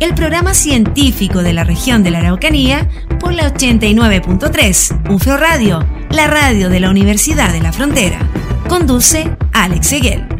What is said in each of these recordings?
el programa científico de la región de la Araucanía por la 89.3 UFRO Radio, la radio de la Universidad de la Frontera. Conduce Alex Seguel.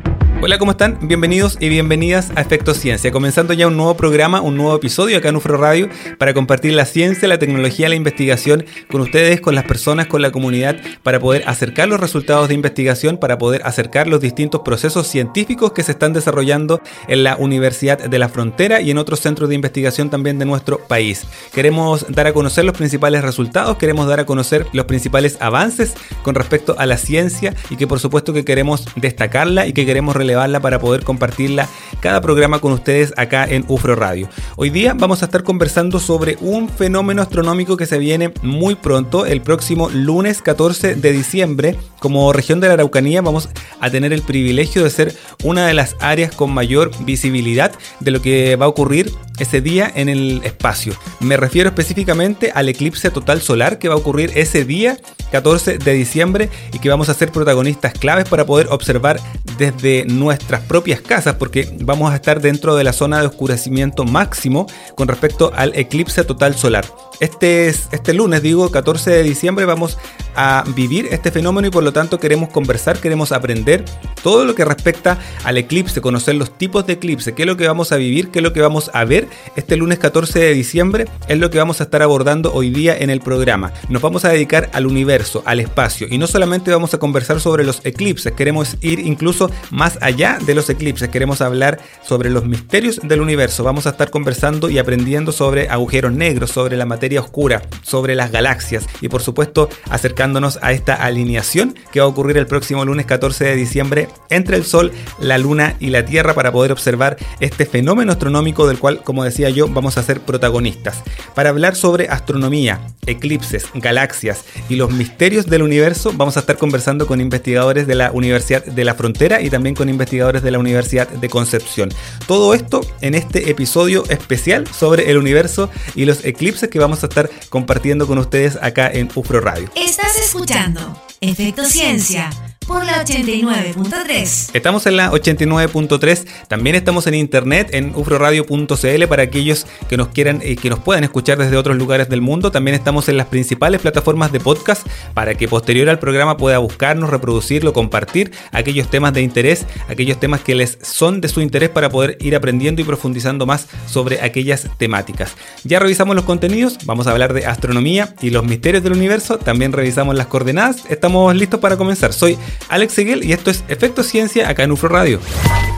Hola, ¿cómo están? Bienvenidos y bienvenidas a Efecto Ciencia, comenzando ya un nuevo programa, un nuevo episodio acá en UFRO Radio para compartir la ciencia, la tecnología, la investigación con ustedes, con las personas, con la comunidad, para poder acercar los resultados de investigación, para poder acercar los distintos procesos científicos que se están desarrollando en la Universidad de la Frontera y en otros centros de investigación también de nuestro país. Queremos dar a conocer los principales resultados, queremos dar a conocer los principales avances con respecto a la ciencia y que por supuesto que queremos destacarla y que queremos relevar para poder compartirla cada programa con ustedes acá en UFRO Radio. Hoy día vamos a estar conversando sobre un fenómeno astronómico que se viene muy pronto, el próximo lunes 14 de diciembre. Como región de la Araucanía vamos a tener el privilegio de ser una de las áreas con mayor visibilidad de lo que va a ocurrir ese día en el espacio. Me refiero específicamente al eclipse total solar que va a ocurrir ese día 14 de diciembre y que vamos a ser protagonistas claves para poder observar desde nuestras propias casas porque vamos a estar dentro de la zona de oscurecimiento máximo con respecto al eclipse total solar. Este, este lunes, digo, 14 de diciembre, vamos a vivir este fenómeno y por lo tanto queremos conversar, queremos aprender todo lo que respecta al eclipse, conocer los tipos de eclipse, qué es lo que vamos a vivir, qué es lo que vamos a ver este lunes 14 de diciembre, es lo que vamos a estar abordando hoy día en el programa. Nos vamos a dedicar al universo, al espacio y no solamente vamos a conversar sobre los eclipses, queremos ir incluso más allá de los eclipses, queremos hablar sobre los misterios del universo, vamos a estar conversando y aprendiendo sobre agujeros negros, sobre la materia oscura, sobre las galaxias y por supuesto acercándonos a esta alineación que va a ocurrir el próximo lunes 14 de diciembre entre el Sol, la Luna y la Tierra para poder observar este fenómeno astronómico del cual, como decía yo, vamos a ser protagonistas. Para hablar sobre astronomía, eclipses, galaxias y los misterios del universo, vamos a estar conversando con investigadores de la Universidad de la Frontera y también con investigadores de la Universidad de Concepción. Todo esto en este episodio especial sobre el universo y los eclipses que vamos a estar compartiendo con ustedes acá en UFRO Radio. Estás escuchando Efecto Ciencia por la 89.3. Estamos en la 89.3, también estamos en internet en ufroradio.cl para aquellos que nos quieran y que nos puedan escuchar desde otros lugares del mundo. También estamos en las principales plataformas de podcast para que posterior al programa pueda buscarnos, reproducirlo, compartir aquellos temas de interés, aquellos temas que les son de su interés para poder ir aprendiendo y profundizando más sobre aquellas temáticas. Ya revisamos los contenidos, vamos a hablar de astronomía y los misterios del universo, también revisamos las coordenadas, estamos listos para comenzar. Soy Alex Seguel y esto es Efecto Ciencia acá en UFRO Radio.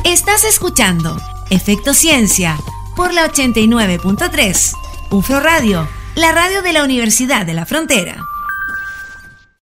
Estás escuchando Efecto Ciencia por la 89.3 UFRO Radio, la radio de la Universidad de la Frontera.